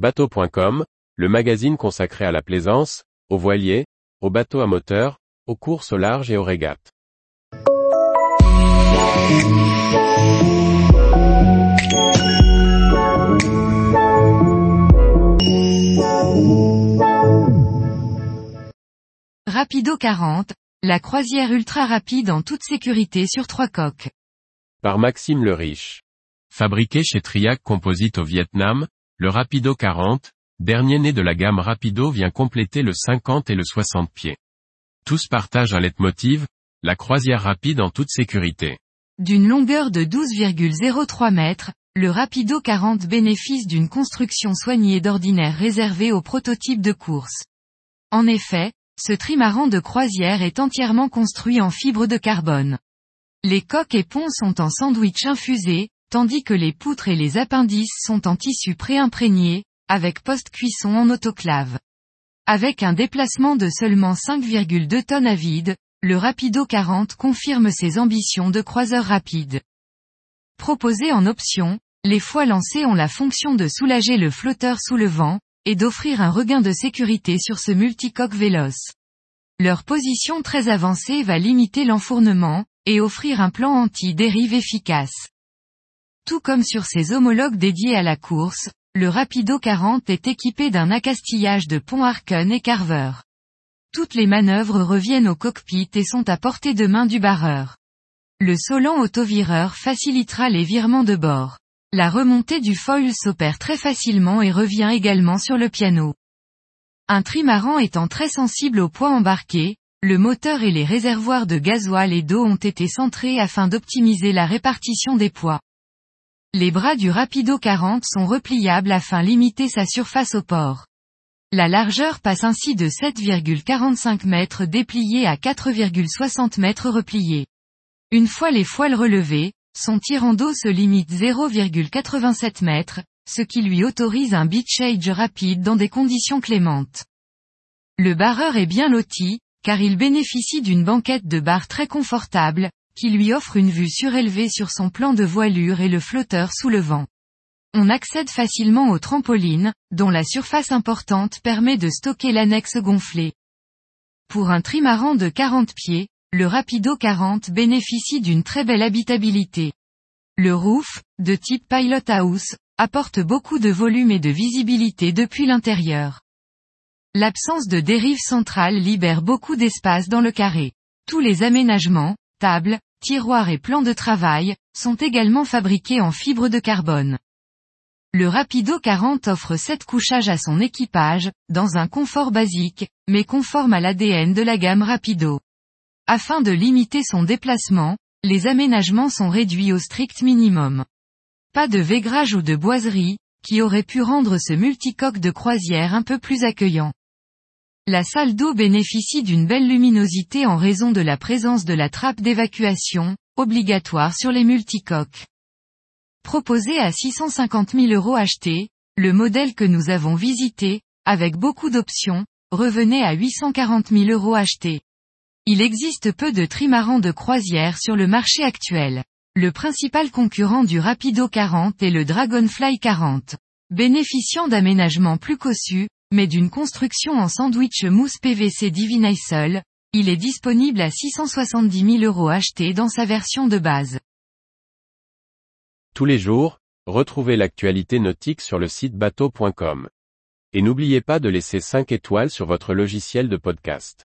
Bateau.com, le magazine consacré à la plaisance, aux voiliers, aux bateaux à moteur, aux courses au large et aux régates. Rapido 40, la croisière ultra rapide en toute sécurité sur trois coques. Par Maxime le Riche. Fabriqué chez Triac Composite au Vietnam, le Rapido 40, dernier né de la gamme Rapido vient compléter le 50 et le 60 pieds. Tous partagent un leitmotiv, la croisière rapide en toute sécurité. D'une longueur de 12,03 mètres, le Rapido 40 bénéficie d'une construction soignée d'ordinaire réservée aux prototypes de course. En effet, ce trimaran de croisière est entièrement construit en fibre de carbone. Les coques et ponts sont en sandwich infusé, tandis que les poutres et les appendices sont en tissu pré-imprégné, avec post-cuisson en autoclave. Avec un déplacement de seulement 5,2 tonnes à vide, le Rapido 40 confirme ses ambitions de croiseur rapide. Proposé en option, les fois lancées ont la fonction de soulager le flotteur sous le vent, et d'offrir un regain de sécurité sur ce multicoque véloce. Leur position très avancée va limiter l'enfournement, et offrir un plan anti-dérive efficace. Tout comme sur ses homologues dédiés à la course, le Rapido 40 est équipé d'un accastillage de pont Arken et Carver. Toutes les manœuvres reviennent au cockpit et sont à portée de main du barreur. Le Solan autovireur facilitera les virements de bord. La remontée du foil s'opère très facilement et revient également sur le piano. Un trimaran étant très sensible au poids embarqué, le moteur et les réservoirs de gasoil et d'eau ont été centrés afin d'optimiser la répartition des poids. Les bras du Rapido 40 sont repliables afin limiter sa surface au port. La largeur passe ainsi de 7,45 mètres dépliés à 4,60 mètres repliés. Une fois les foiles relevées, son tirant d'eau se limite 0,87 mètres, ce qui lui autorise un beach age rapide dans des conditions clémentes. Le barreur est bien loti, car il bénéficie d'une banquette de barre très confortable, qui lui offre une vue surélevée sur son plan de voilure et le flotteur sous le vent. On accède facilement au trampoline, dont la surface importante permet de stocker l'annexe gonflée. Pour un trimaran de 40 pieds, le Rapido 40 bénéficie d'une très belle habitabilité. Le roof, de type Pilot House, apporte beaucoup de volume et de visibilité depuis l'intérieur. L'absence de dérive centrale libère beaucoup d'espace dans le carré. Tous les aménagements, tables, tiroirs et plans de travail, sont également fabriqués en fibre de carbone. Le Rapido 40 offre 7 couchages à son équipage, dans un confort basique, mais conforme à l'ADN de la gamme Rapido. Afin de limiter son déplacement, les aménagements sont réduits au strict minimum. Pas de végrage ou de boiserie, qui aurait pu rendre ce multicoque de croisière un peu plus accueillant. La salle d'eau bénéficie d'une belle luminosité en raison de la présence de la trappe d'évacuation, obligatoire sur les multicoques. Proposé à 650 000 euros acheté, le modèle que nous avons visité, avec beaucoup d'options, revenait à 840 000 euros acheté. Il existe peu de trimarans de croisière sur le marché actuel. Le principal concurrent du Rapido 40 est le Dragonfly 40. Bénéficiant d'aménagements plus cossus, mais d'une construction en sandwich mousse PVC Divinaisol, il est disponible à 670 000 euros acheté dans sa version de base. Tous les jours, retrouvez l'actualité nautique sur le site bateau.com. Et n'oubliez pas de laisser 5 étoiles sur votre logiciel de podcast.